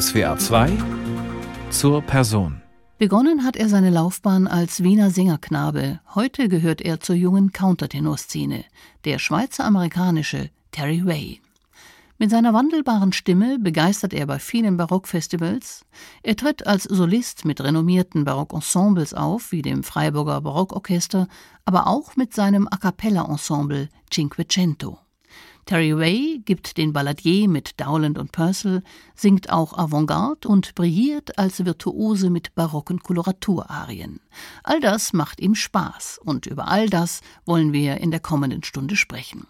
SWA 2 zur Person. Begonnen hat er seine Laufbahn als Wiener Sängerknabe. Heute gehört er zur jungen Countertenorszene, der schweizer-amerikanische Terry Way. Mit seiner wandelbaren Stimme begeistert er bei vielen Barockfestivals. Er tritt als Solist mit renommierten Barockensembles auf, wie dem Freiburger Barockorchester, aber auch mit seinem A cappella Ensemble Cinquecento. Terry Way gibt den Balladier mit Dowland und Purcell, singt auch Avantgarde und brilliert als Virtuose mit barocken Koloraturarien. All das macht ihm Spaß und über all das wollen wir in der kommenden Stunde sprechen.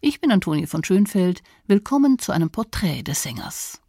Ich bin Antonie von Schönfeld. Willkommen zu einem Porträt des Sängers.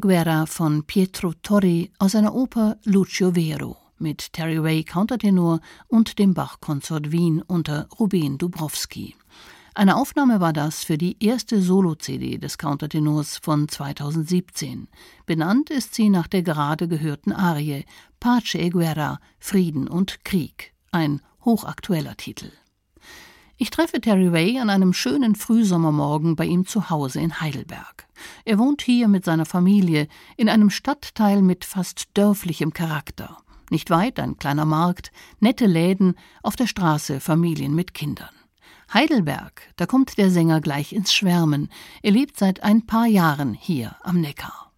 Pace Guerra von Pietro Torri aus einer Oper Lucio Vero mit Terry Ray Countertenor und dem Bach-Konsort Wien unter Ruben Dubrowski. Eine Aufnahme war das für die erste Solo-CD des Countertenors von 2017. Benannt ist sie nach der gerade gehörten Arie Pace Guerra, Frieden und Krieg, ein hochaktueller Titel. Ich treffe Terry Ray an einem schönen Frühsommermorgen bei ihm zu Hause in Heidelberg. Er wohnt hier mit seiner Familie in einem Stadtteil mit fast dörflichem Charakter. Nicht weit ein kleiner Markt, nette Läden, auf der Straße Familien mit Kindern. Heidelberg, da kommt der Sänger gleich ins Schwärmen. Er lebt seit ein paar Jahren hier am Neckar.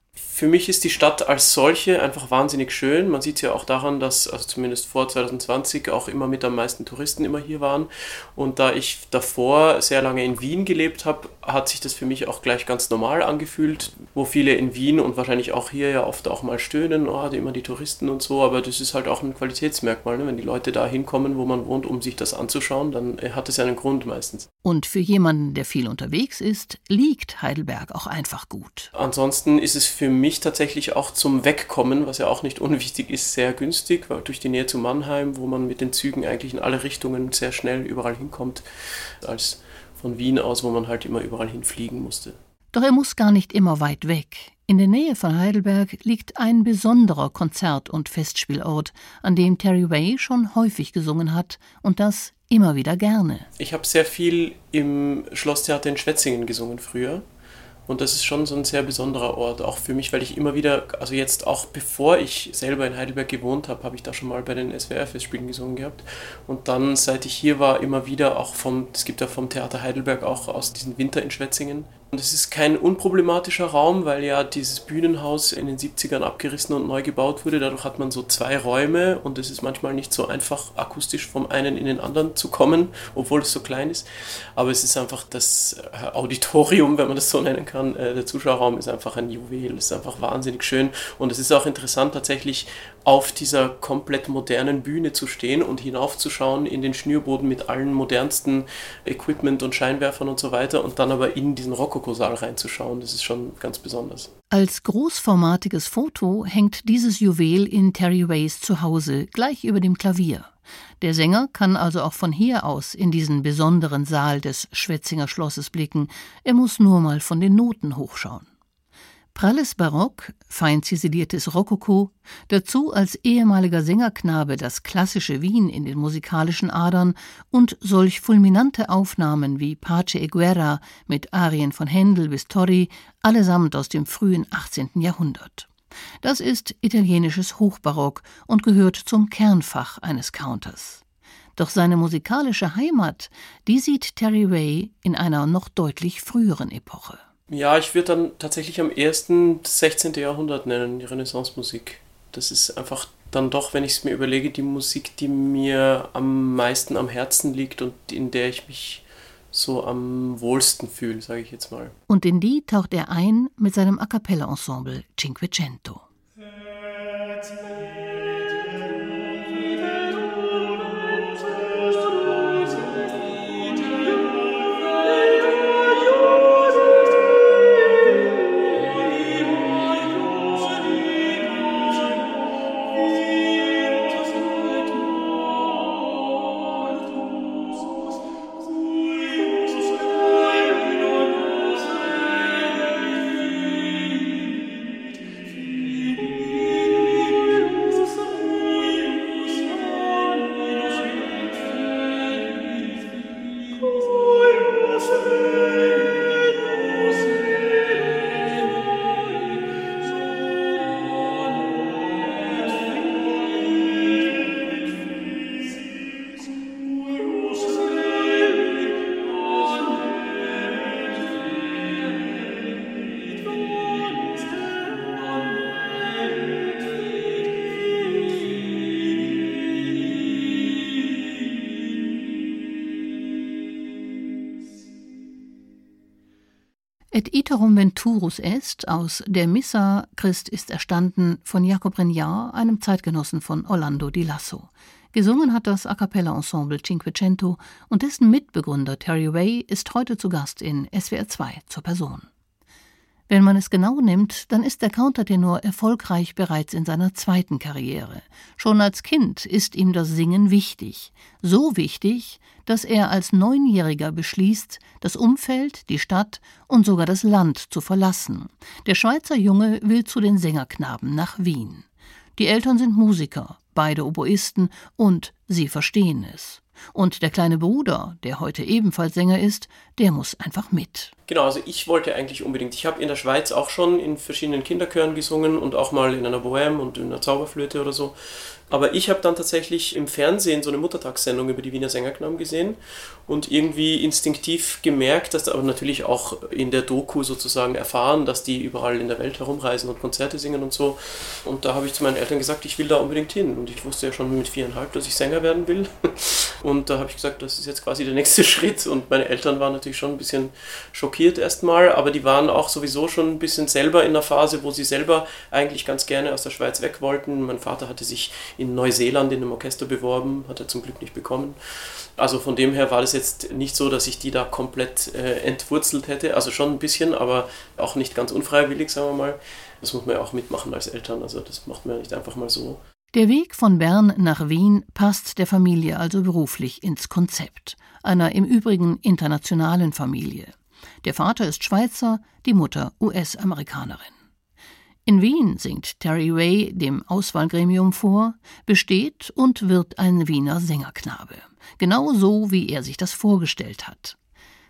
Für mich ist die Stadt als solche einfach wahnsinnig schön. Man sieht es ja auch daran, dass, also zumindest vor 2020, auch immer mit am meisten Touristen immer hier waren. Und da ich davor sehr lange in Wien gelebt habe, hat sich das für mich auch gleich ganz normal angefühlt, wo viele in Wien und wahrscheinlich auch hier ja oft auch mal stöhnen, oh, immer die Touristen und so, aber das ist halt auch ein Qualitätsmerkmal. Ne? Wenn die Leute da hinkommen, wo man wohnt, um sich das anzuschauen, dann äh, hat es ja einen Grund meistens. Und für jemanden, der viel unterwegs ist, liegt Heidelberg auch einfach gut. Ansonsten ist es für mich tatsächlich auch zum Wegkommen, was ja auch nicht unwichtig ist, sehr günstig, weil durch die Nähe zu Mannheim, wo man mit den Zügen eigentlich in alle Richtungen sehr schnell überall hinkommt, als von Wien aus, wo man halt immer überall hinfliegen musste. Doch er muss gar nicht immer weit weg. In der Nähe von Heidelberg liegt ein besonderer Konzert- und Festspielort, an dem Terry Way schon häufig gesungen hat und das immer wieder gerne. Ich habe sehr viel im Schlosstheater in Schwetzingen gesungen früher. Und das ist schon so ein sehr besonderer Ort, auch für mich, weil ich immer wieder, also jetzt auch bevor ich selber in Heidelberg gewohnt habe, habe ich da schon mal bei den SWR-Festspielen gesungen gehabt. Und dann, seit ich hier war, immer wieder auch vom, es gibt ja vom Theater Heidelberg auch aus diesem Winter in Schwetzingen und es ist kein unproblematischer Raum, weil ja dieses Bühnenhaus in den 70ern abgerissen und neu gebaut wurde. Dadurch hat man so zwei Räume und es ist manchmal nicht so einfach, akustisch vom einen in den anderen zu kommen, obwohl es so klein ist. Aber es ist einfach das äh, Auditorium, wenn man das so nennen kann. Äh, der Zuschauerraum ist einfach ein Juwel, es ist einfach wahnsinnig schön. Und es ist auch interessant, tatsächlich auf dieser komplett modernen Bühne zu stehen und hinaufzuschauen in den Schnürboden mit allen modernsten Equipment und Scheinwerfern und so weiter und dann aber in diesen Rokokosaal reinzuschauen. Das ist schon ganz besonders. Als großformatiges Foto hängt dieses Juwel in Terry Ways Zuhause gleich über dem Klavier. Der Sänger kann also auch von hier aus in diesen besonderen Saal des Schwetzinger Schlosses blicken. Er muss nur mal von den Noten hochschauen. Pralles Barock, fein ziseliertes Rokoko, dazu als ehemaliger Sängerknabe das klassische Wien in den musikalischen Adern und solch fulminante Aufnahmen wie Pace e Guerra mit Arien von Händel bis Torri, allesamt aus dem frühen 18. Jahrhundert. Das ist italienisches Hochbarock und gehört zum Kernfach eines Counters. Doch seine musikalische Heimat, die sieht Terry Ray in einer noch deutlich früheren Epoche. Ja, ich würde dann tatsächlich am ersten das 16. Jahrhundert nennen, die Renaissance-Musik. Das ist einfach dann doch, wenn ich es mir überlege, die Musik, die mir am meisten am Herzen liegt und in der ich mich so am wohlsten fühle, sage ich jetzt mal. Und in die taucht er ein mit seinem A cappella Ensemble Cinquecento. Et iterum venturus est aus der Missa Christ ist erstanden von Jakob Regnard, einem Zeitgenossen von Orlando di Lasso. Gesungen hat das A cappella Ensemble Cinquecento und dessen Mitbegründer Terry Way ist heute zu Gast in SWR 2 zur Person. Wenn man es genau nimmt, dann ist der Countertenor erfolgreich bereits in seiner zweiten Karriere. Schon als Kind ist ihm das Singen wichtig. So wichtig, dass er als Neunjähriger beschließt, das Umfeld, die Stadt und sogar das Land zu verlassen. Der Schweizer Junge will zu den Sängerknaben nach Wien. Die Eltern sind Musiker, beide Oboisten, und sie verstehen es. Und der kleine Bruder, der heute ebenfalls Sänger ist, der muss einfach mit. Genau, also ich wollte eigentlich unbedingt. Ich habe in der Schweiz auch schon in verschiedenen Kinderchören gesungen und auch mal in einer Bohème und in einer Zauberflöte oder so. Aber ich habe dann tatsächlich im Fernsehen so eine Muttertagssendung über die Wiener Sängerknaben gesehen und irgendwie instinktiv gemerkt, dass aber natürlich auch in der Doku sozusagen erfahren, dass die überall in der Welt herumreisen und Konzerte singen und so. Und da habe ich zu meinen Eltern gesagt, ich will da unbedingt hin. Und ich wusste ja schon mit viereinhalb, dass ich Sänger werden will. Und da habe ich gesagt, das ist jetzt quasi der nächste Schritt. Und meine Eltern waren natürlich schon ein bisschen schockiert erstmal, aber die waren auch sowieso schon ein bisschen selber in der Phase, wo sie selber eigentlich ganz gerne aus der Schweiz weg wollten. Mein Vater hatte sich in Neuseeland in einem Orchester beworben, hat er zum Glück nicht bekommen. Also von dem her war das jetzt nicht so, dass ich die da komplett äh, entwurzelt hätte. Also schon ein bisschen, aber auch nicht ganz unfreiwillig, sagen wir mal. Das muss man ja auch mitmachen als Eltern. Also das macht man ja nicht einfach mal so. Der Weg von Bern nach Wien passt der Familie also beruflich ins Konzept, einer im Übrigen internationalen Familie. Der Vater ist Schweizer, die Mutter US-Amerikanerin. In Wien singt Terry Ray dem Auswahlgremium vor, besteht und wird ein Wiener Sängerknabe. Genau so, wie er sich das vorgestellt hat.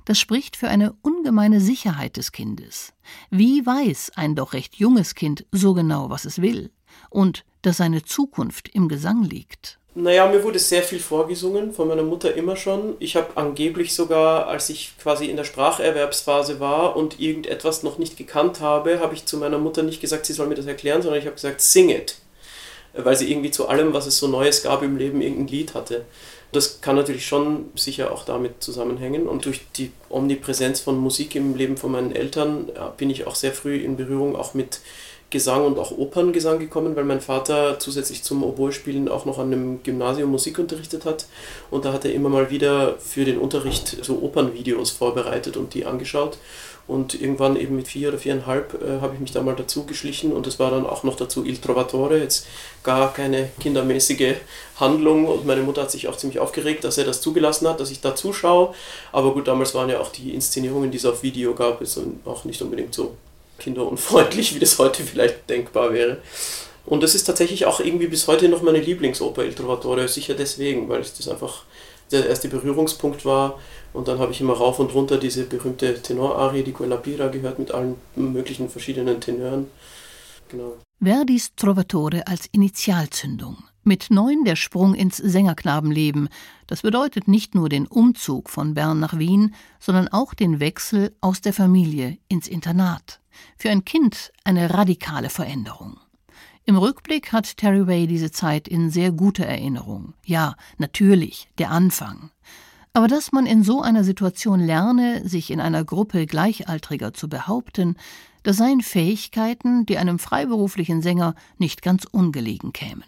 Das spricht für eine ungemeine Sicherheit des Kindes. Wie weiß ein doch recht junges Kind so genau, was es will? Und dass seine Zukunft im Gesang liegt? Naja, mir wurde sehr viel vorgesungen, von meiner Mutter immer schon. Ich habe angeblich sogar, als ich quasi in der Spracherwerbsphase war und irgendetwas noch nicht gekannt habe, habe ich zu meiner Mutter nicht gesagt, sie soll mir das erklären, sondern ich habe gesagt, sing it. Weil sie irgendwie zu allem, was es so Neues gab im Leben, irgendein Lied hatte. Das kann natürlich schon sicher auch damit zusammenhängen. Und durch die Omnipräsenz von Musik im Leben von meinen Eltern bin ich auch sehr früh in Berührung auch mit Gesang und auch Operngesang gekommen, weil mein Vater zusätzlich zum Oboe-Spielen auch noch an einem Gymnasium Musik unterrichtet hat. Und da hat er immer mal wieder für den Unterricht so Opernvideos vorbereitet und die angeschaut. Und irgendwann eben mit vier oder viereinhalb äh, habe ich mich da mal dazu geschlichen und es war dann auch noch dazu Il Trovatore, jetzt gar keine kindermäßige Handlung und meine Mutter hat sich auch ziemlich aufgeregt, dass er das zugelassen hat, dass ich da zuschaue. Aber gut, damals waren ja auch die Inszenierungen, die es auf Video gab, ist auch nicht unbedingt so kinderunfreundlich, wie das heute vielleicht denkbar wäre. Und das ist tatsächlich auch irgendwie bis heute noch meine Lieblingsoper Il Trovatore, sicher deswegen, weil es das einfach der erste Berührungspunkt war. Und dann habe ich immer rauf und runter diese berühmte Tenorarie, die Quella Pira, gehört mit allen möglichen verschiedenen Tenören. Genau. Verdis Trovatore als Initialzündung. Mit neun der Sprung ins Sängerknabenleben. Das bedeutet nicht nur den Umzug von Bern nach Wien, sondern auch den Wechsel aus der Familie ins Internat. Für ein Kind eine radikale Veränderung. Im Rückblick hat Terry Ray diese Zeit in sehr guter Erinnerung. Ja, natürlich, der Anfang. Aber dass man in so einer Situation lerne, sich in einer Gruppe Gleichaltriger zu behaupten, das seien Fähigkeiten, die einem freiberuflichen Sänger nicht ganz ungelegen kämen.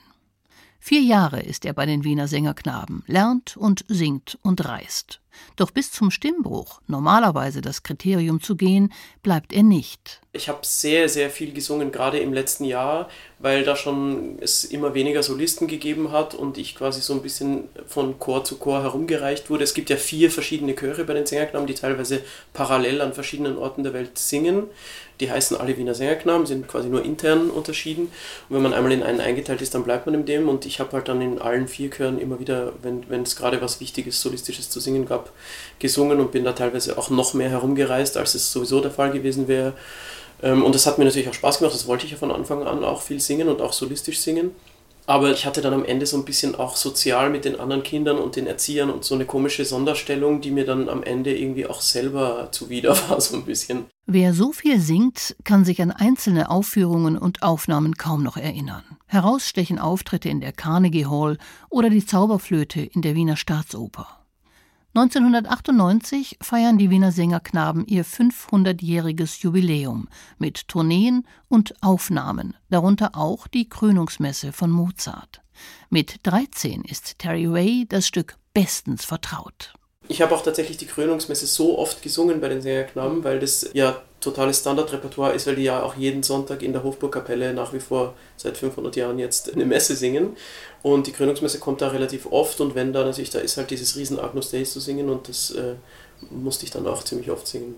Vier Jahre ist er bei den Wiener Sängerknaben, lernt und singt und reist. Doch bis zum Stimmbruch, normalerweise das Kriterium zu gehen, bleibt er nicht. Ich habe sehr, sehr viel gesungen, gerade im letzten Jahr, weil da schon es immer weniger Solisten gegeben hat und ich quasi so ein bisschen von Chor zu Chor herumgereicht wurde. Es gibt ja vier verschiedene Chöre bei den Sängerknaben, die teilweise parallel an verschiedenen Orten der Welt singen. Die heißen alle Wiener Sängerknaben, sind quasi nur intern unterschieden. Und wenn man einmal in einen eingeteilt ist, dann bleibt man in dem. Und ich habe halt dann in allen vier Chören immer wieder, wenn es gerade was Wichtiges, Solistisches zu singen gab, gesungen und bin da teilweise auch noch mehr herumgereist, als es sowieso der Fall gewesen wäre. Ähm, und das hat mir natürlich auch Spaß gemacht, das wollte ich ja von Anfang an auch viel singen und auch solistisch singen. Aber ich hatte dann am Ende so ein bisschen auch sozial mit den anderen Kindern und den Erziehern und so eine komische Sonderstellung, die mir dann am Ende irgendwie auch selber zuwider war, so ein bisschen. Wer so viel singt, kann sich an einzelne Aufführungen und Aufnahmen kaum noch erinnern. Herausstechen Auftritte in der Carnegie Hall oder die Zauberflöte in der Wiener Staatsoper. 1998 feiern die Wiener Sängerknaben ihr 500-jähriges Jubiläum mit Tourneen und Aufnahmen, darunter auch die Krönungsmesse von Mozart. Mit 13 ist Terry Ray das Stück bestens vertraut. Ich habe auch tatsächlich die Krönungsmesse so oft gesungen bei den Sängerknaben, weil das ja totales Standardrepertoire ist, weil die ja auch jeden Sonntag in der Hofburgkapelle nach wie vor seit 500 Jahren jetzt eine Messe singen. Und die Krönungsmesse kommt da relativ oft und wenn da natürlich, da ist halt dieses riesen Agnus Dei zu singen und das äh, musste ich dann auch ziemlich oft singen.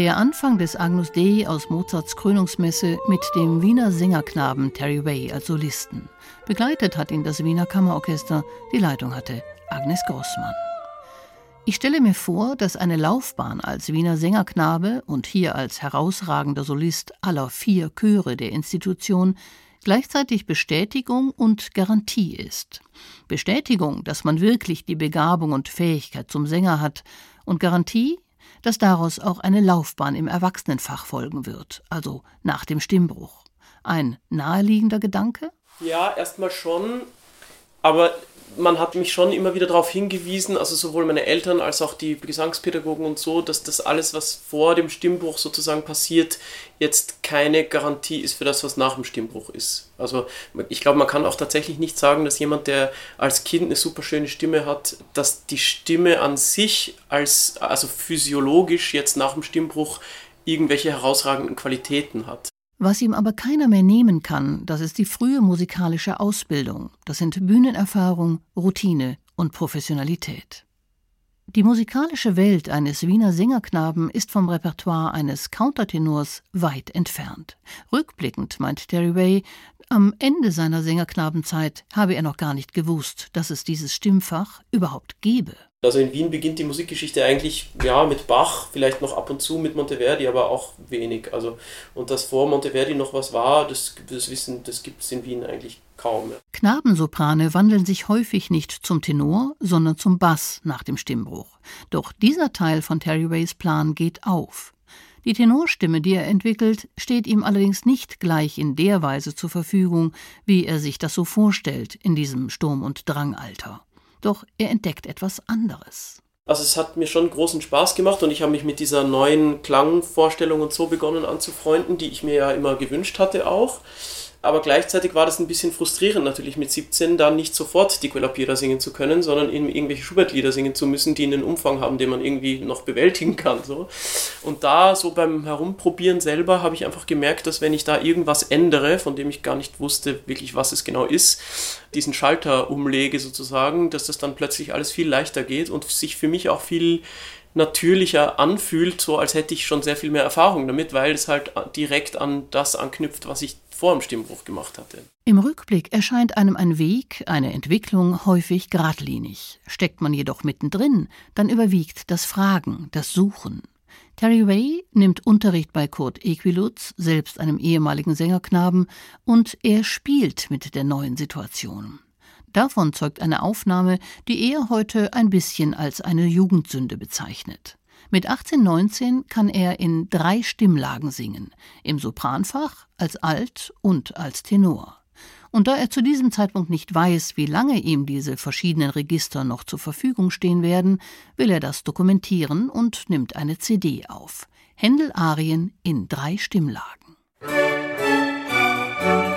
Der Anfang des Agnus Dei aus Mozarts Krönungsmesse mit dem Wiener Sängerknaben Terry Way als Solisten. Begleitet hat ihn das Wiener Kammerorchester, die Leitung hatte Agnes Grossmann. Ich stelle mir vor, dass eine Laufbahn als Wiener Sängerknabe und hier als herausragender Solist aller vier Chöre der Institution gleichzeitig Bestätigung und Garantie ist. Bestätigung, dass man wirklich die Begabung und Fähigkeit zum Sänger hat, und Garantie, dass daraus auch eine Laufbahn im Erwachsenenfach folgen wird, also nach dem Stimmbruch. Ein naheliegender Gedanke? Ja, erstmal schon, aber man hat mich schon immer wieder darauf hingewiesen, also sowohl meine Eltern als auch die Gesangspädagogen und so, dass das alles, was vor dem Stimmbruch sozusagen passiert, jetzt keine Garantie ist für das, was nach dem Stimmbruch ist. Also ich glaube, man kann auch tatsächlich nicht sagen, dass jemand, der als Kind eine super schöne Stimme hat, dass die Stimme an sich als, also physiologisch jetzt nach dem Stimmbruch irgendwelche herausragenden Qualitäten hat. Was ihm aber keiner mehr nehmen kann, das ist die frühe musikalische Ausbildung. Das sind Bühnenerfahrung, Routine und Professionalität. Die musikalische Welt eines Wiener Sängerknaben ist vom Repertoire eines Countertenors weit entfernt. Rückblickend meint Terry Way, am Ende seiner Sängerknabenzeit habe er noch gar nicht gewusst, dass es dieses Stimmfach überhaupt gebe. Also in Wien beginnt die Musikgeschichte eigentlich ja mit Bach, vielleicht noch ab und zu mit Monteverdi, aber auch wenig. Also und dass vor Monteverdi noch was war, das, das Wissen, das gibt es in Wien eigentlich kaum. Knabensoprane wandeln sich häufig nicht zum Tenor, sondern zum Bass nach dem Stimmbruch. Doch dieser Teil von Terry Ways Plan geht auf. Die Tenorstimme, die er entwickelt, steht ihm allerdings nicht gleich in der Weise zur Verfügung, wie er sich das so vorstellt in diesem Sturm- und Drangalter. Doch er entdeckt etwas anderes. Also es hat mir schon großen Spaß gemacht und ich habe mich mit dieser neuen Klangvorstellung und so begonnen anzufreunden, die ich mir ja immer gewünscht hatte auch. Aber gleichzeitig war das ein bisschen frustrierend natürlich mit 17 dann nicht sofort die Quella singen zu können, sondern eben irgendwelche Schubert-Lieder singen zu müssen, die einen Umfang haben, den man irgendwie noch bewältigen kann. So. Und da so beim Herumprobieren selber habe ich einfach gemerkt, dass wenn ich da irgendwas ändere, von dem ich gar nicht wusste wirklich, was es genau ist, diesen Schalter umlege sozusagen, dass das dann plötzlich alles viel leichter geht und sich für mich auch viel natürlicher anfühlt, so als hätte ich schon sehr viel mehr Erfahrung damit, weil es halt direkt an das anknüpft, was ich vor dem Stimmbruch gemacht hatte. Im Rückblick erscheint einem ein Weg, eine Entwicklung häufig geradlinig. Steckt man jedoch mittendrin, dann überwiegt das Fragen, das Suchen. Terry Way nimmt Unterricht bei Kurt Equilutz, selbst einem ehemaligen Sängerknaben, und er spielt mit der neuen Situation. Davon zeugt eine Aufnahme, die er heute ein bisschen als eine Jugendsünde bezeichnet. Mit 18, 19 kann er in drei Stimmlagen singen, im Sopranfach, als Alt und als Tenor. Und da er zu diesem Zeitpunkt nicht weiß, wie lange ihm diese verschiedenen Register noch zur Verfügung stehen werden, will er das dokumentieren und nimmt eine CD auf. Händel Arien in drei Stimmlagen. Arie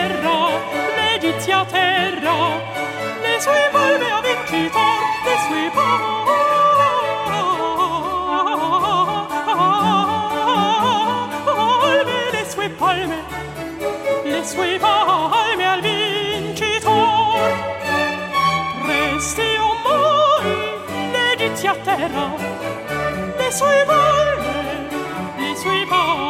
terra, l'Egizia terra, le sue palme a vincito, le sue palme. Le sue al vincitor. Resti o mori, l'Egizia terra, le sue palme, le sue palme.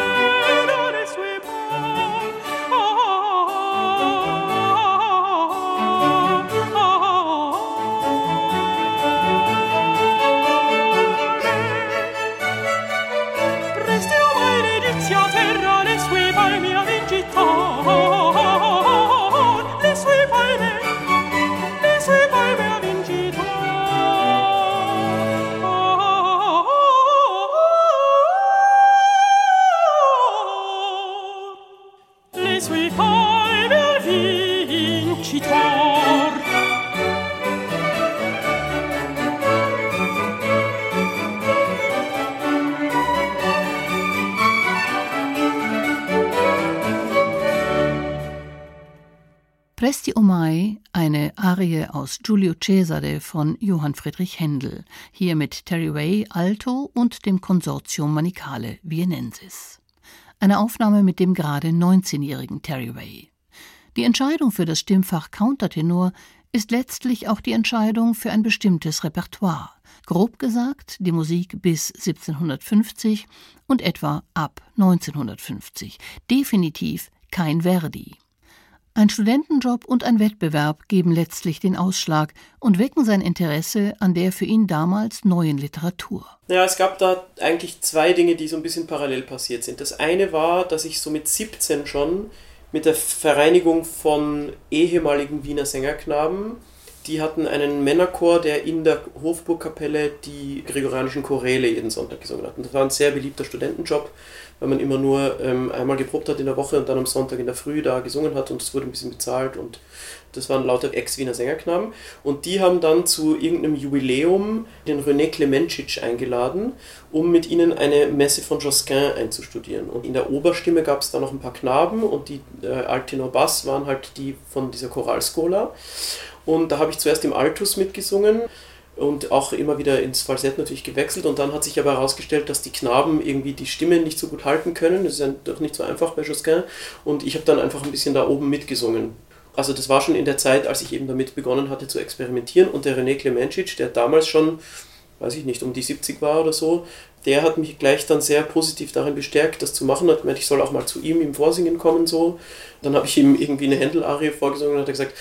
aus Giulio Cesare von Johann Friedrich Händel, hier mit Terry Way Alto und dem Konsortium Manicale Vienensis. Eine Aufnahme mit dem gerade 19-jährigen Terry Way. Die Entscheidung für das Stimmfach Countertenor ist letztlich auch die Entscheidung für ein bestimmtes Repertoire. Grob gesagt die Musik bis 1750 und etwa ab 1950. Definitiv kein Verdi. Ein Studentenjob und ein Wettbewerb geben letztlich den Ausschlag und wecken sein Interesse an der für ihn damals neuen Literatur. Ja, es gab da eigentlich zwei Dinge, die so ein bisschen parallel passiert sind. Das eine war, dass ich so mit 17 schon mit der Vereinigung von ehemaligen Wiener Sängerknaben die hatten einen Männerchor, der in der Hofburgkapelle die gregorianischen Choräle jeden Sonntag gesungen hat. Und das war ein sehr beliebter Studentenjob, weil man immer nur ähm, einmal geprobt hat in der Woche und dann am Sonntag in der Früh da gesungen hat und es wurde ein bisschen bezahlt und das waren lauter Ex-Wiener Sängerknaben. Und die haben dann zu irgendeinem Jubiläum den René Clemencic eingeladen, um mit ihnen eine Messe von Josquin einzustudieren. Und in der Oberstimme gab es da noch ein paar Knaben und die äh, Altenor Bass waren halt die von dieser Choralscola. Und da habe ich zuerst im Altus mitgesungen und auch immer wieder ins Falsett natürlich gewechselt. Und dann hat sich aber herausgestellt, dass die Knaben irgendwie die Stimme nicht so gut halten können. Das ist ja doch nicht so einfach bei Josquin. Und ich habe dann einfach ein bisschen da oben mitgesungen. Also das war schon in der Zeit, als ich eben damit begonnen hatte zu experimentieren. Und der René Klemencic, der damals schon, weiß ich nicht, um die 70 war oder so, der hat mich gleich dann sehr positiv darin bestärkt, das zu machen. Hat gemeint, ich soll auch mal zu ihm im Vorsingen kommen so. Dann habe ich ihm irgendwie eine Händel-Arie vorgesungen und hat gesagt,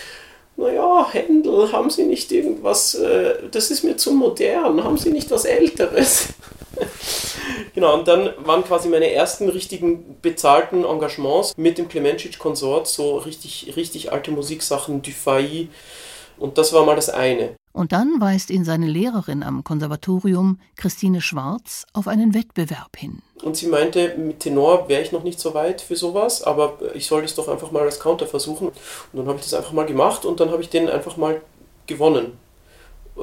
naja, Händel, haben Sie nicht irgendwas, äh, das ist mir zu modern, haben Sie nicht was Älteres? genau, und dann waren quasi meine ersten richtigen bezahlten Engagements mit dem Klemencic-Konsort, so richtig, richtig alte Musiksachen, Dufay, und das war mal das eine. Und dann weist ihn seine Lehrerin am Konservatorium, Christine Schwarz, auf einen Wettbewerb hin. Und sie meinte, mit Tenor wäre ich noch nicht so weit für sowas, aber ich soll es doch einfach mal als Counter versuchen. Und dann habe ich das einfach mal gemacht und dann habe ich den einfach mal gewonnen.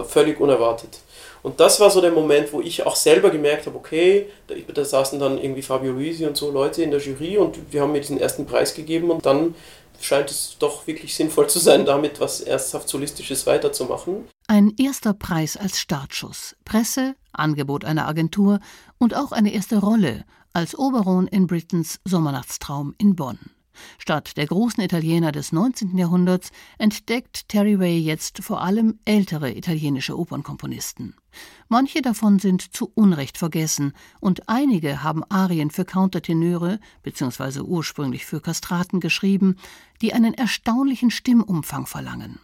Völlig unerwartet. Und das war so der Moment, wo ich auch selber gemerkt habe, okay, da, da saßen dann irgendwie Fabio Luisi und so Leute in der Jury und wir haben mir diesen ersten Preis gegeben und dann scheint es doch wirklich sinnvoll zu sein, damit was ernsthaft Solistisches weiterzumachen. Ein erster Preis als Startschuss, Presse, Angebot einer Agentur und auch eine erste Rolle als Oberon in Britons Sommernachtstraum in Bonn. Statt der großen Italiener des 19. Jahrhunderts entdeckt Terry Way jetzt vor allem ältere italienische Opernkomponisten. Manche davon sind zu Unrecht vergessen und einige haben Arien für Countertenöre bzw. ursprünglich für Kastraten geschrieben, die einen erstaunlichen Stimmumfang verlangen.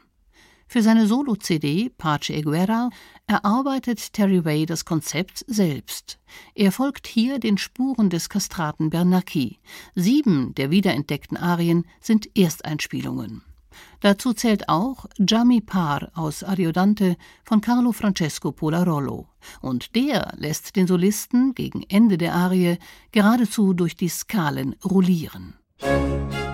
Für seine Solo-CD Pace e Guerra erarbeitet Terry Way das Konzept selbst. Er folgt hier den Spuren des Kastraten Bernacchi. Sieben der wiederentdeckten Arien sind Ersteinspielungen. Dazu zählt auch Giammi Par aus Ariodante von Carlo Francesco Polarolo. Und der lässt den Solisten gegen Ende der Arie geradezu durch die Skalen rollieren. vento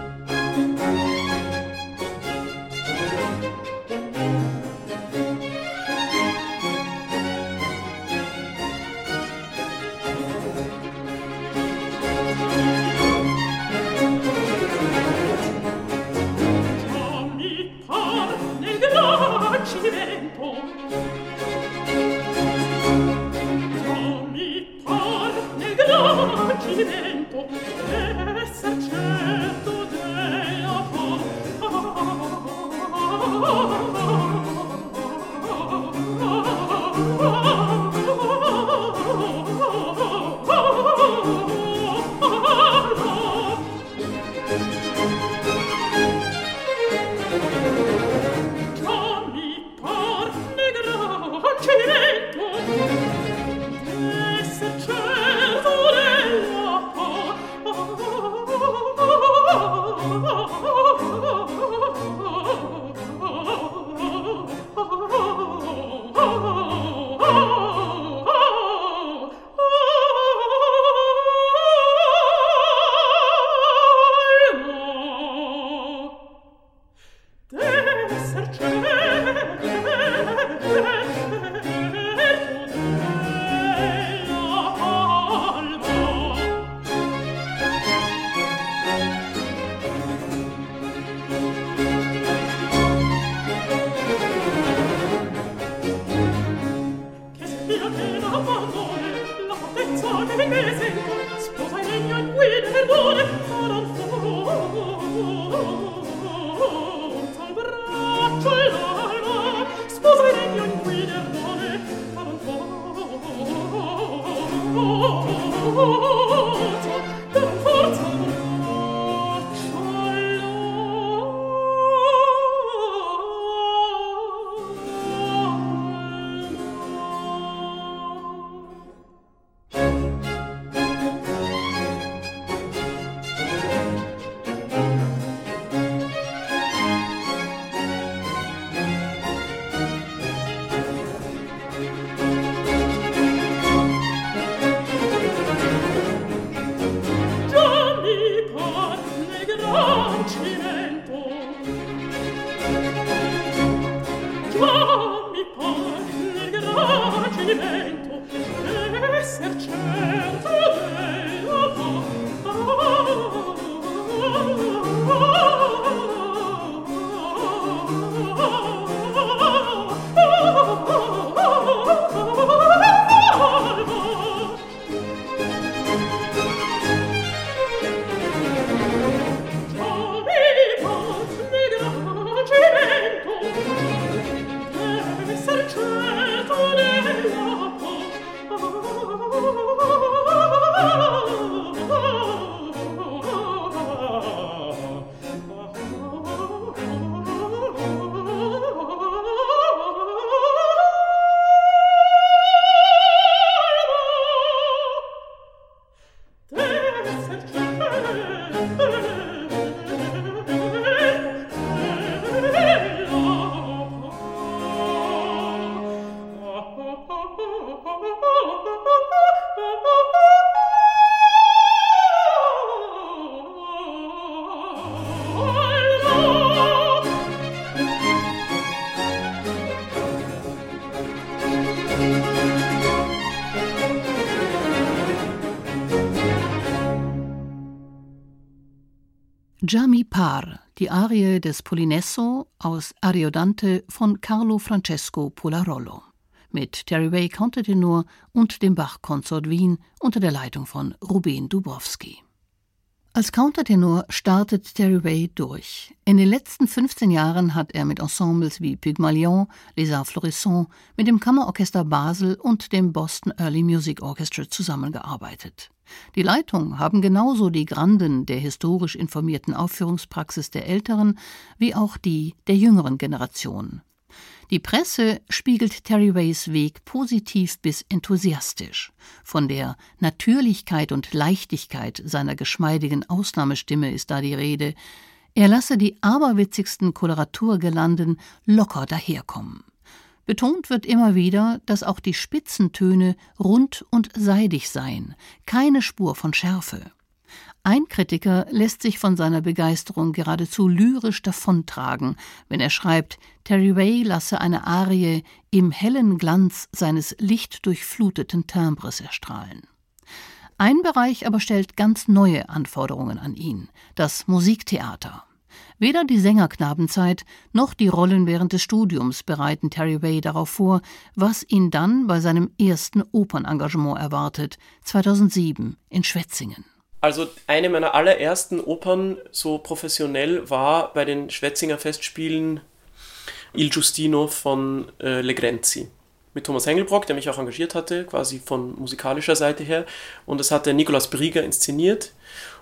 die Arie des Polinesso aus Ariodante von Carlo Francesco Polarollo mit Terry Way Countertenor und dem Bach-Konsort Wien unter der Leitung von Ruben Dubowski. Als Countertenor startet Terry Way durch. In den letzten 15 Jahren hat er mit Ensembles wie Pygmalion, Les Arts Florissants, mit dem Kammerorchester Basel und dem Boston Early Music Orchestra zusammengearbeitet. Die Leitung haben genauso die Granden der historisch informierten Aufführungspraxis der älteren wie auch die der jüngeren Generation. Die Presse spiegelt Terry Ways Weg positiv bis enthusiastisch. Von der Natürlichkeit und Leichtigkeit seiner geschmeidigen Ausnahmestimme ist da die Rede. Er lasse die aberwitzigsten Koloraturgelanden locker daherkommen. Betont wird immer wieder, dass auch die Spitzentöne rund und seidig seien, keine Spur von Schärfe. Ein Kritiker lässt sich von seiner Begeisterung geradezu lyrisch davontragen, wenn er schreibt, Terry Way lasse eine Arie im hellen Glanz seines lichtdurchfluteten Timbres erstrahlen. Ein Bereich aber stellt ganz neue Anforderungen an ihn, das Musiktheater. Weder die Sängerknabenzeit noch die Rollen während des Studiums bereiten Terry Way darauf vor, was ihn dann bei seinem ersten Opernengagement erwartet, 2007 in Schwetzingen. Also eine meiner allerersten Opern so professionell war bei den Schwetzinger Festspielen Il Giustino von äh, Legrenzi mit Thomas Hengelbrock, der mich auch engagiert hatte, quasi von musikalischer Seite her. Und das hat der Nikolaus Brieger inszeniert.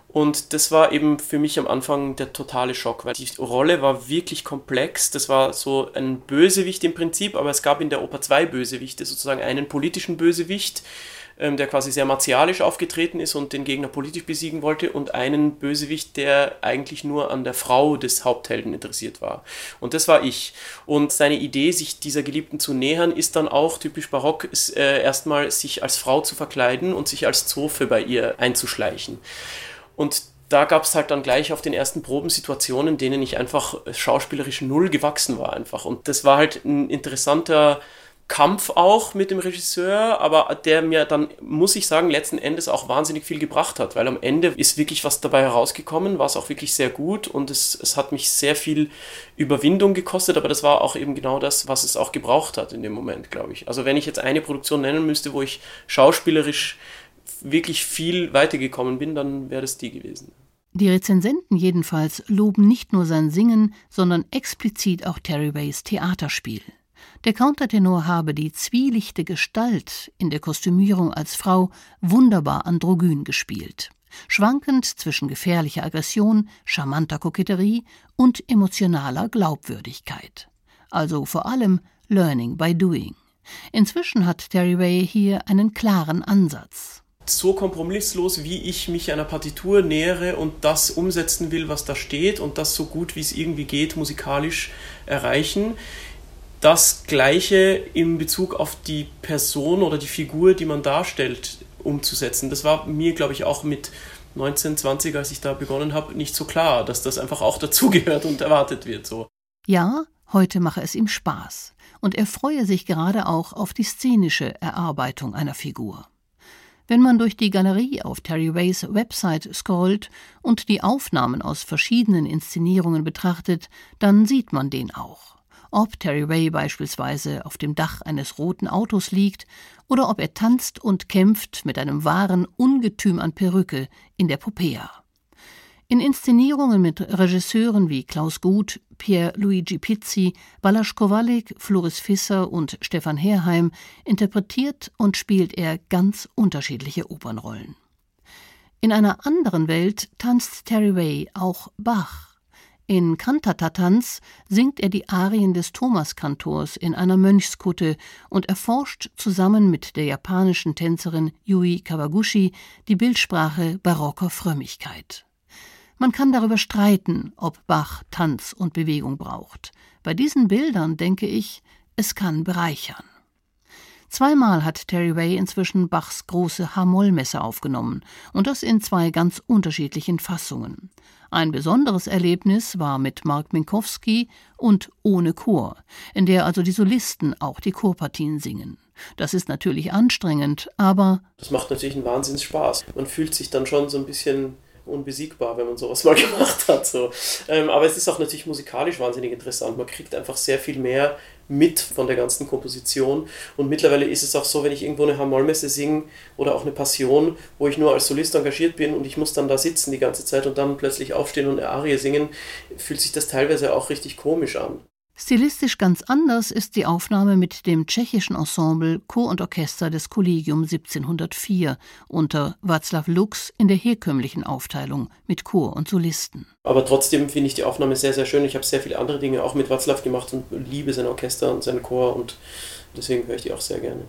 Und das war eben für mich am Anfang der totale Schock, weil die Rolle war wirklich komplex. Das war so ein Bösewicht im Prinzip, aber es gab in der Oper zwei Bösewichte, sozusagen einen politischen Bösewicht, ähm, der quasi sehr martialisch aufgetreten ist und den Gegner politisch besiegen wollte, und einen Bösewicht, der eigentlich nur an der Frau des Haupthelden interessiert war. Und das war ich. Und seine Idee, sich dieser Geliebten zu nähern, ist dann auch typisch barock, ist, äh, erstmal sich als Frau zu verkleiden und sich als Zofe bei ihr einzuschleichen. Und da gab es halt dann gleich auf den ersten Proben Situationen, denen ich einfach schauspielerisch null gewachsen war einfach. Und das war halt ein interessanter Kampf auch mit dem Regisseur, aber der mir dann, muss ich sagen, letzten Endes auch wahnsinnig viel gebracht hat, weil am Ende ist wirklich was dabei herausgekommen, war es auch wirklich sehr gut und es, es hat mich sehr viel Überwindung gekostet, aber das war auch eben genau das, was es auch gebraucht hat in dem Moment, glaube ich. Also wenn ich jetzt eine Produktion nennen müsste, wo ich schauspielerisch wirklich viel weitergekommen bin, dann wäre das die gewesen. Die Rezensenten jedenfalls loben nicht nur sein Singen, sondern explizit auch Terry Ways Theaterspiel. Der Countertenor habe die zwielichte Gestalt in der Kostümierung als Frau wunderbar androgyn gespielt, schwankend zwischen gefährlicher Aggression, charmanter Koketterie und emotionaler Glaubwürdigkeit. Also vor allem Learning by Doing. Inzwischen hat Terry Way hier einen klaren Ansatz so kompromisslos, wie ich mich einer Partitur nähere und das umsetzen will, was da steht und das so gut wie es irgendwie geht, musikalisch erreichen das Gleiche in Bezug auf die Person oder die Figur, die man darstellt, umzusetzen. Das war mir, glaube ich, auch mit 19, 20, als ich da begonnen habe, nicht so klar, dass das einfach auch dazugehört und erwartet wird. So. Ja, heute mache es ihm Spaß. und er freue sich gerade auch auf die szenische Erarbeitung einer Figur. Wenn man durch die Galerie auf Terry Ways Website scrollt und die Aufnahmen aus verschiedenen Inszenierungen betrachtet, dann sieht man den auch. Ob Terry Way beispielsweise auf dem Dach eines roten Autos liegt oder ob er tanzt und kämpft mit einem wahren Ungetüm an Perücke in der Popea. In Inszenierungen mit Regisseuren wie Klaus Guth, Pier Luigi Pizzi, Balazs Kowalik, Floris Fisser und Stefan Herheim interpretiert und spielt er ganz unterschiedliche Opernrollen. In einer anderen Welt tanzt Terry Way auch Bach. In Kantatatanz singt er die Arien des Thomaskantors in einer Mönchskutte und erforscht zusammen mit der japanischen Tänzerin Yui Kawaguchi die Bildsprache barocker Frömmigkeit. Man kann darüber streiten, ob Bach Tanz und Bewegung braucht. Bei diesen Bildern denke ich, es kann bereichern. Zweimal hat Terry inzwischen Bachs große H-Moll-Messe aufgenommen und das in zwei ganz unterschiedlichen Fassungen. Ein besonderes Erlebnis war mit Mark Minkowski und ohne Chor, in der also die Solisten auch die Chorpartien singen. Das ist natürlich anstrengend, aber. Das macht natürlich einen Wahnsinnsspaß. Man fühlt sich dann schon so ein bisschen unbesiegbar, wenn man sowas mal gemacht hat. So. Ähm, aber es ist auch natürlich musikalisch wahnsinnig interessant. Man kriegt einfach sehr viel mehr mit von der ganzen Komposition. Und mittlerweile ist es auch so, wenn ich irgendwo eine Hamollmesse singe oder auch eine Passion, wo ich nur als Solist engagiert bin und ich muss dann da sitzen die ganze Zeit und dann plötzlich aufstehen und eine Arie singen, fühlt sich das teilweise auch richtig komisch an. Stilistisch ganz anders ist die Aufnahme mit dem tschechischen Ensemble Chor und Orchester des Kollegium 1704 unter Václav Lux in der herkömmlichen Aufteilung mit Chor und Solisten. Aber trotzdem finde ich die Aufnahme sehr, sehr schön. Ich habe sehr viele andere Dinge auch mit Václav gemacht und liebe sein Orchester und seinen Chor und deswegen höre ich die auch sehr gerne.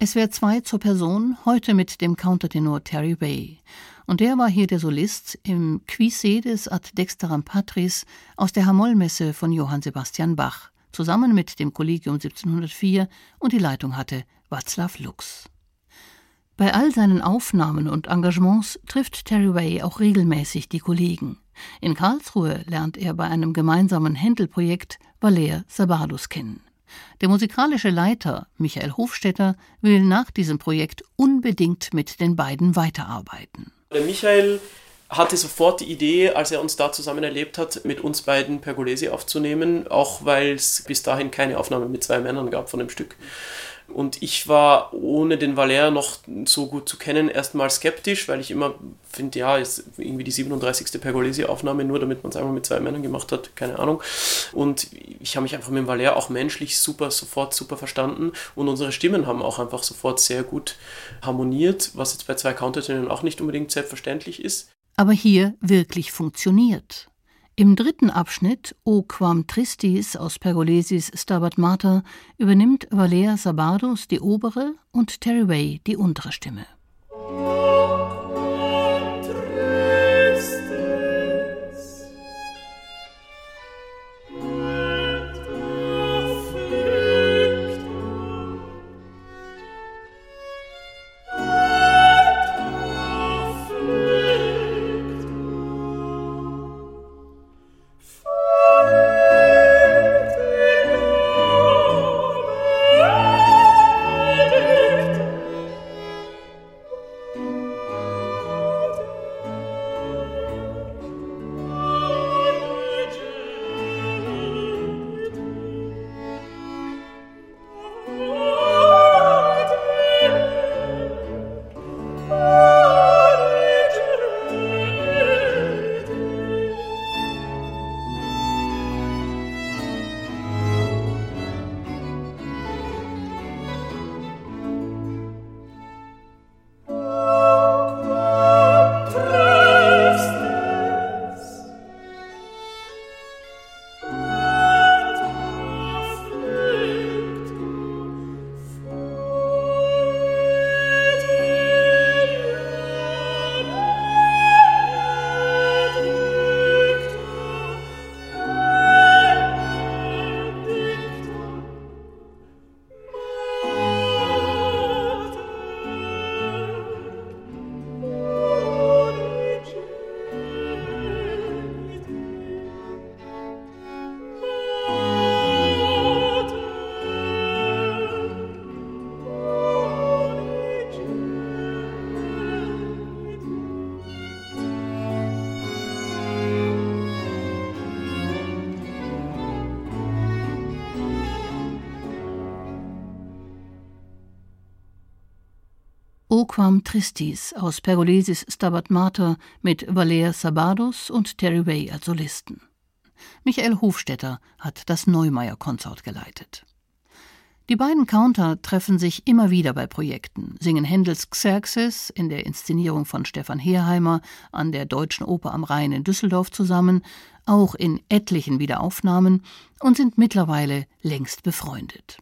Es wäre zwei zur Person, heute mit dem Countertenor Terry Bay. Und der war hier der Solist im Qui sedes ad dexteram patris aus der Hamollmesse von Johann Sebastian Bach, zusammen mit dem Kollegium 1704 und die Leitung hatte Václav Lux. Bei all seinen Aufnahmen und Engagements trifft Terry Way auch regelmäßig die Kollegen. In Karlsruhe lernt er bei einem gemeinsamen Händel-Projekt Valer Sabadus kennen. Der musikalische Leiter Michael Hofstetter will nach diesem Projekt unbedingt mit den beiden weiterarbeiten. Der Michael hatte sofort die Idee, als er uns da zusammen erlebt hat, mit uns beiden Pergolesi aufzunehmen, auch weil es bis dahin keine Aufnahme mit zwei Männern gab von dem Stück. Und ich war, ohne den Valer noch so gut zu kennen, erstmal skeptisch, weil ich immer finde, ja, ist irgendwie die 37. Pergolesi-Aufnahme, nur damit man es einmal mit zwei Männern gemacht hat, keine Ahnung. Und ich habe mich einfach mit dem Valer auch menschlich super, sofort super verstanden. Und unsere Stimmen haben auch einfach sofort sehr gut harmoniert, was jetzt bei zwei Countertönen auch nicht unbedingt selbstverständlich ist. Aber hier wirklich funktioniert. Im dritten Abschnitt O quam tristis aus Pergolesis Stabat Mater übernimmt Valea Sabardus die obere und Terry Way die untere Stimme. Quam Tristis aus Pergolesis Stabat Mater mit Valer Sabados und Terry Way als Solisten. Michael Hofstetter hat das Neumeier-Konsort geleitet. Die beiden Counter treffen sich immer wieder bei Projekten, singen Händels Xerxes in der Inszenierung von Stefan Herheimer an der Deutschen Oper am Rhein in Düsseldorf zusammen, auch in etlichen Wiederaufnahmen und sind mittlerweile längst befreundet.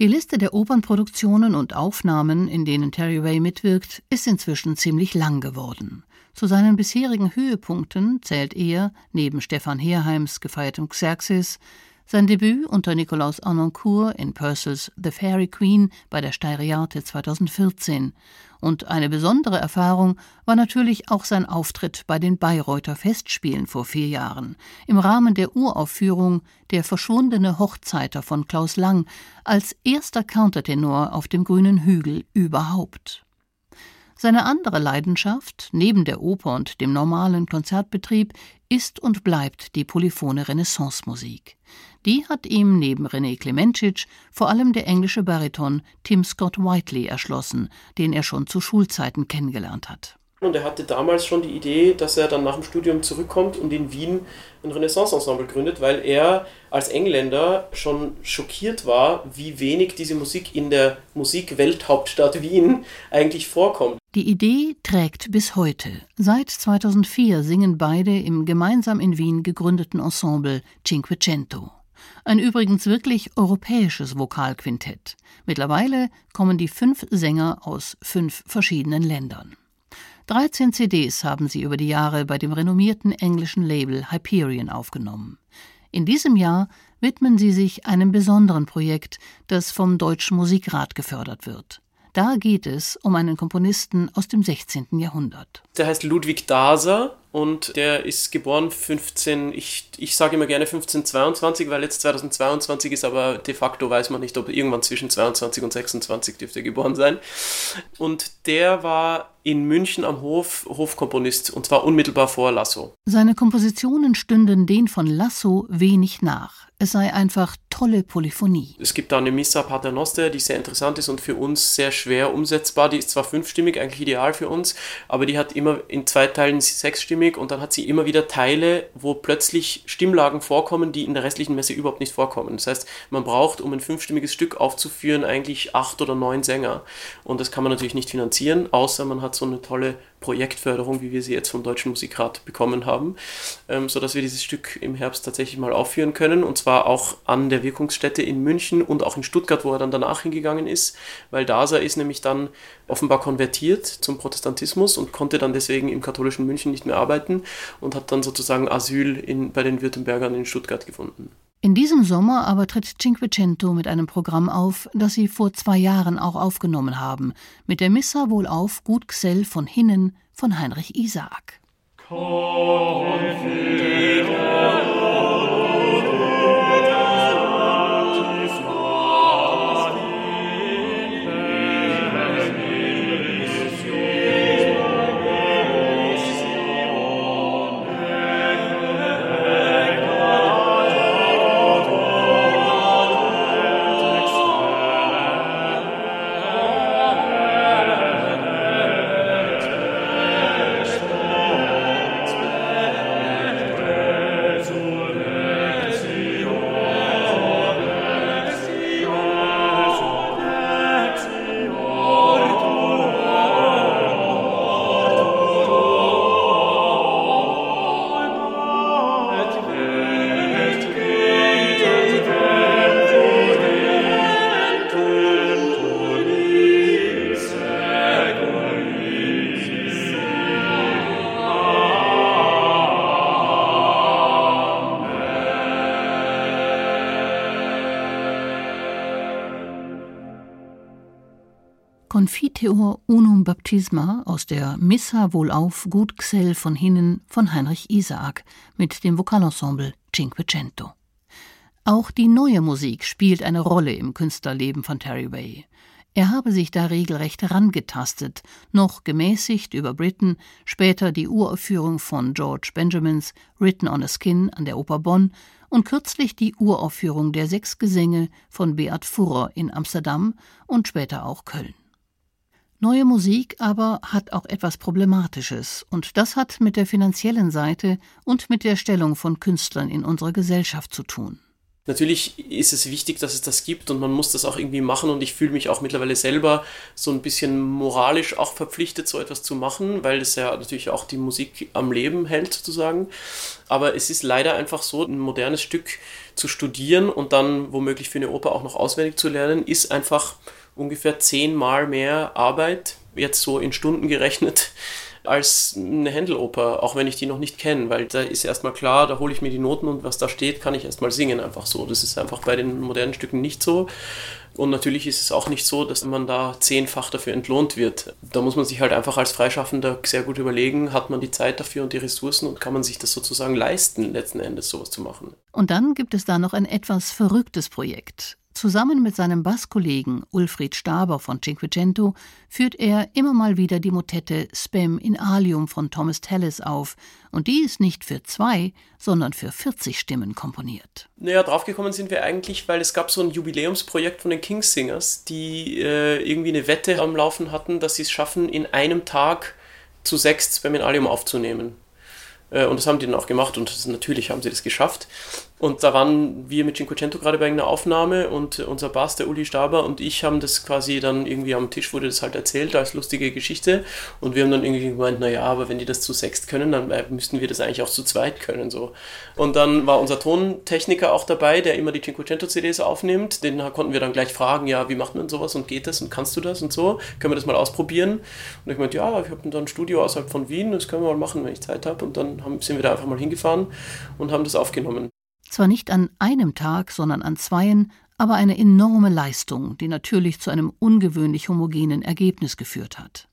Die Liste der Opernproduktionen und Aufnahmen, in denen Terry Way mitwirkt, ist inzwischen ziemlich lang geworden. Zu seinen bisherigen Höhepunkten zählt er, neben Stefan Herheims gefeiertem Xerxes, sein Debüt unter Nikolaus Arnoncourt in Purcells The Fairy Queen bei der Steiriate 2014. Und eine besondere Erfahrung war natürlich auch sein Auftritt bei den Bayreuther Festspielen vor vier Jahren, im Rahmen der Uraufführung Der verschwundene Hochzeiter von Klaus Lang als erster Countertenor auf dem grünen Hügel überhaupt. Seine andere Leidenschaft, neben der Oper und dem normalen Konzertbetrieb, ist und bleibt die polyphone Renaissance-Musik. Die hat ihm neben René Klementschitsch vor allem der englische Bariton Tim Scott Whiteley erschlossen, den er schon zu Schulzeiten kennengelernt hat. Und er hatte damals schon die Idee, dass er dann nach dem Studium zurückkommt und in Wien ein Renaissance-Ensemble gründet, weil er als Engländer schon schockiert war, wie wenig diese Musik in der Musikwelthauptstadt Wien eigentlich vorkommt. Die Idee trägt bis heute. Seit 2004 singen beide im gemeinsam in Wien gegründeten Ensemble Cinquecento. Ein übrigens wirklich europäisches Vokalquintett. Mittlerweile kommen die fünf Sänger aus fünf verschiedenen Ländern. 13 CDs haben sie über die Jahre bei dem renommierten englischen Label Hyperion aufgenommen. In diesem Jahr widmen sie sich einem besonderen Projekt, das vom Deutschen Musikrat gefördert wird. Da geht es um einen Komponisten aus dem 16. Jahrhundert. Der heißt Ludwig Daser und der ist geboren 15, ich, ich sage immer gerne 1522, weil jetzt 2022 ist, aber de facto weiß man nicht, ob irgendwann zwischen 22 und 26 dürfte er geboren sein. Und der war in München am Hof Hofkomponist und zwar unmittelbar vor Lasso. Seine Kompositionen stünden den von Lasso wenig nach. Es sei einfach tolle Polyphonie. Es gibt da eine Missa Paternoster, die sehr interessant ist und für uns sehr schwer umsetzbar. Die ist zwar fünfstimmig, eigentlich ideal für uns, aber die hat immer in zwei Teilen sechsstimmig und dann hat sie immer wieder Teile, wo plötzlich Stimmlagen vorkommen, die in der restlichen Messe überhaupt nicht vorkommen. Das heißt, man braucht, um ein fünfstimmiges Stück aufzuführen, eigentlich acht oder neun Sänger. Und das kann man natürlich nicht finanzieren, außer man hat so eine tolle Projektförderung, wie wir sie jetzt vom Deutschen Musikrat bekommen haben, ähm, sodass wir dieses Stück im Herbst tatsächlich mal aufführen können und zwar auch an der Wirkungsstätte in München und auch in Stuttgart, wo er dann danach hingegangen ist, weil Dasa ist nämlich dann offenbar konvertiert zum Protestantismus und konnte dann deswegen im katholischen München nicht mehr arbeiten und hat dann sozusagen Asyl in, bei den Württembergern in Stuttgart gefunden. In diesem Sommer aber tritt Cinquecento mit einem Programm auf, das sie vor zwei Jahren auch aufgenommen haben, mit der Missa wohlauf Gut Gsell von Hinnen von Heinrich Isaak. Confidere. Confiteor unum baptisma aus der Missa wohlauf Gut Xell von Hinnen von Heinrich Isaak mit dem Vokalensemble Cinquecento. Auch die neue Musik spielt eine Rolle im Künstlerleben von Terry Way. Er habe sich da regelrecht herangetastet, noch gemäßigt über Britain, später die Uraufführung von George Benjamins Written on a Skin an der Oper Bonn und kürzlich die Uraufführung der Sechs Gesänge von Beat Furrer in Amsterdam und später auch Köln. Neue Musik aber hat auch etwas Problematisches, und das hat mit der finanziellen Seite und mit der Stellung von Künstlern in unserer Gesellschaft zu tun. Natürlich ist es wichtig, dass es das gibt und man muss das auch irgendwie machen und ich fühle mich auch mittlerweile selber so ein bisschen moralisch auch verpflichtet, so etwas zu machen, weil es ja natürlich auch die Musik am Leben hält sozusagen. Aber es ist leider einfach so, ein modernes Stück zu studieren und dann womöglich für eine Oper auch noch auswendig zu lernen, ist einfach ungefähr zehnmal mehr Arbeit, jetzt so in Stunden gerechnet, als eine Händeloper, auch wenn ich die noch nicht kenne, weil da ist erstmal klar, da hole ich mir die Noten und was da steht, kann ich erstmal singen, einfach so. Das ist einfach bei den modernen Stücken nicht so. Und natürlich ist es auch nicht so, dass man da zehnfach dafür entlohnt wird. Da muss man sich halt einfach als Freischaffender sehr gut überlegen, hat man die Zeit dafür und die Ressourcen und kann man sich das sozusagen leisten, letzten Endes sowas zu machen. Und dann gibt es da noch ein etwas verrücktes Projekt. Zusammen mit seinem Basskollegen Ulfried Staber von Cinquecento führt er immer mal wieder die Motette Spem in Alium von Thomas Tallis auf, und die ist nicht für zwei, sondern für 40 Stimmen komponiert. Naja, draufgekommen sind wir eigentlich, weil es gab so ein Jubiläumsprojekt von den Kingsingers, die äh, irgendwie eine Wette am Laufen hatten, dass sie es schaffen, in einem Tag zu sechs Spem in Alium aufzunehmen. Äh, und das haben die dann auch gemacht und natürlich haben sie das geschafft. Und da waren wir mit Cinquecento gerade bei einer Aufnahme und unser Bass, der Uli Staber und ich haben das quasi dann irgendwie am Tisch wurde das halt erzählt als lustige Geschichte und wir haben dann irgendwie gemeint, naja, aber wenn die das zu sechst können, dann äh, müssten wir das eigentlich auch zu zweit können. so. Und dann war unser Tontechniker auch dabei, der immer die Cinquecento CDs aufnimmt. Den konnten wir dann gleich fragen, ja, wie macht man sowas und geht das und kannst du das und so? Können wir das mal ausprobieren? Und ich meinte, ja, ich habe dann ein Studio außerhalb von Wien, das können wir mal machen, wenn ich Zeit habe. Und dann haben, sind wir da einfach mal hingefahren und haben das aufgenommen. Zwar nicht an einem Tag, sondern an zweien, aber eine enorme Leistung, die natürlich zu einem ungewöhnlich homogenen Ergebnis geführt hat.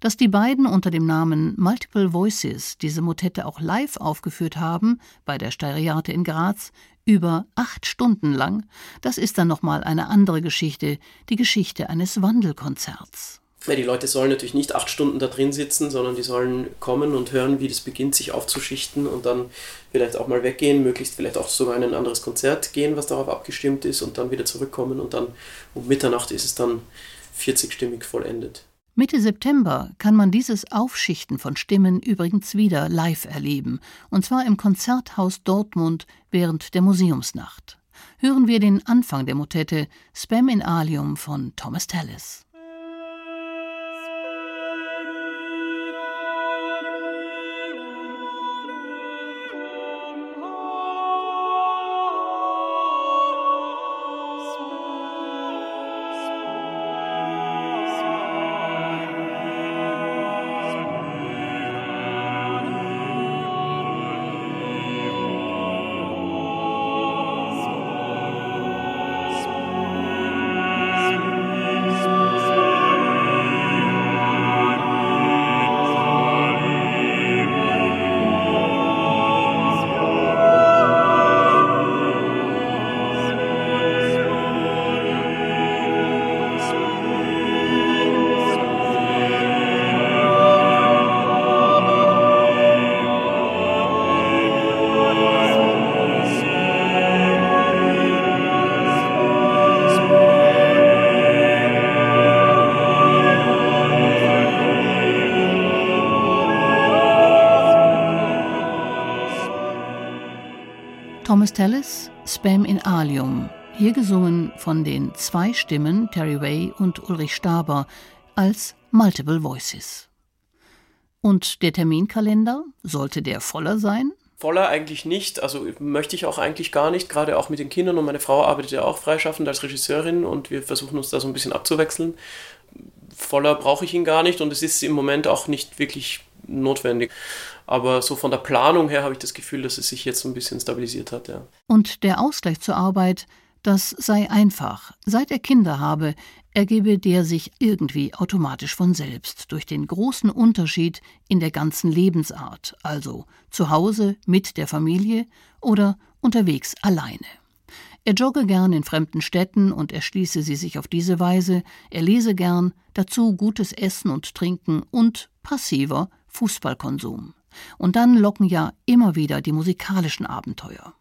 Dass die beiden unter dem Namen Multiple Voices diese Motette auch live aufgeführt haben, bei der Steiriate in Graz, über acht Stunden lang, das ist dann nochmal eine andere Geschichte, die Geschichte eines Wandelkonzerts. Ja, die Leute sollen natürlich nicht acht Stunden da drin sitzen, sondern die sollen kommen und hören, wie das beginnt, sich aufzuschichten und dann vielleicht auch mal weggehen, möglichst vielleicht auch sogar in ein anderes Konzert gehen, was darauf abgestimmt ist und dann wieder zurückkommen und dann um Mitternacht ist es dann 40-stimmig vollendet. Mitte September kann man dieses Aufschichten von Stimmen übrigens wieder live erleben, und zwar im Konzerthaus Dortmund während der Museumsnacht. Hören wir den Anfang der Motette Spam in Alium von Thomas Tallis. Tallis, Spam in Alium, hier gesungen von den zwei Stimmen Terry Way und Ulrich Staber als Multiple Voices. Und der Terminkalender, sollte der voller sein? Voller eigentlich nicht, also möchte ich auch eigentlich gar nicht, gerade auch mit den Kindern und meine Frau arbeitet ja auch freischaffend als Regisseurin und wir versuchen uns da so ein bisschen abzuwechseln. Voller brauche ich ihn gar nicht und es ist im Moment auch nicht wirklich notwendig. Aber so von der Planung her habe ich das Gefühl, dass es sich jetzt ein bisschen stabilisiert hat, ja. Und der Ausgleich zur Arbeit, das sei einfach. Seit er Kinder habe, ergebe der sich irgendwie automatisch von selbst durch den großen Unterschied in der ganzen Lebensart, also zu Hause mit der Familie oder unterwegs alleine. Er jogge gern in fremden Städten und erschließe sie sich auf diese Weise, er lese gern, dazu gutes Essen und Trinken und passiver Fußballkonsum. Und dann locken ja immer wieder die musikalischen Abenteuer.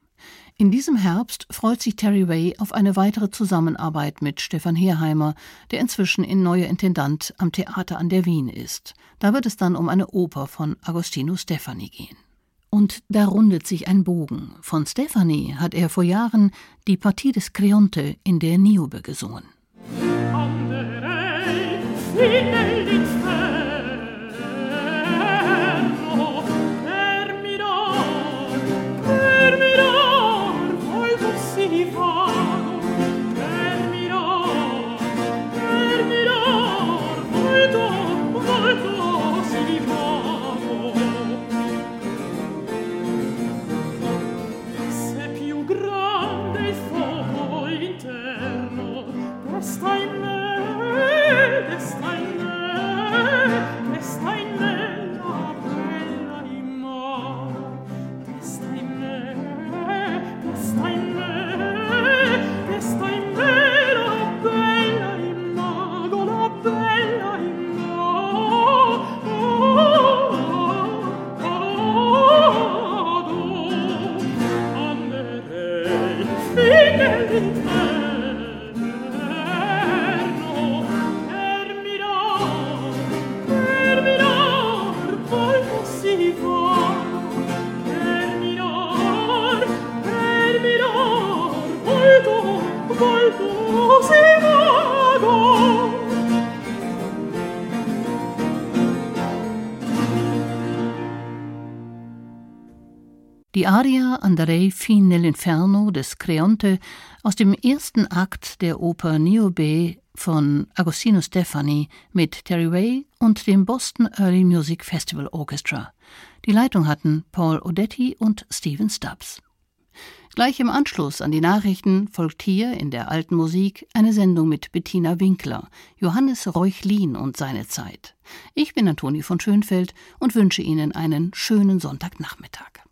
In diesem Herbst freut sich Terry Way auf eine weitere Zusammenarbeit mit Stefan Herheimer, der inzwischen in neuer Intendant am Theater an der Wien ist. Da wird es dann um eine Oper von Agostino Stefani gehen. Und da rundet sich ein Bogen. Von Stefani hat er vor Jahren die Partie des Creonte in der Niobe gesungen. Andere, Aria Andrei fin nell'inferno des Creonte aus dem ersten Akt der Oper Niobe von Agostino Stefani mit Terry Way und dem Boston Early Music Festival Orchestra. Die Leitung hatten Paul Odetti und Stephen Stubbs. Gleich im Anschluss an die Nachrichten folgt hier in der alten Musik eine Sendung mit Bettina Winkler, Johannes Reuchlin und seine Zeit. Ich bin Antoni von Schönfeld und wünsche Ihnen einen schönen Sonntagnachmittag.